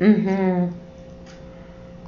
Mm-hmm.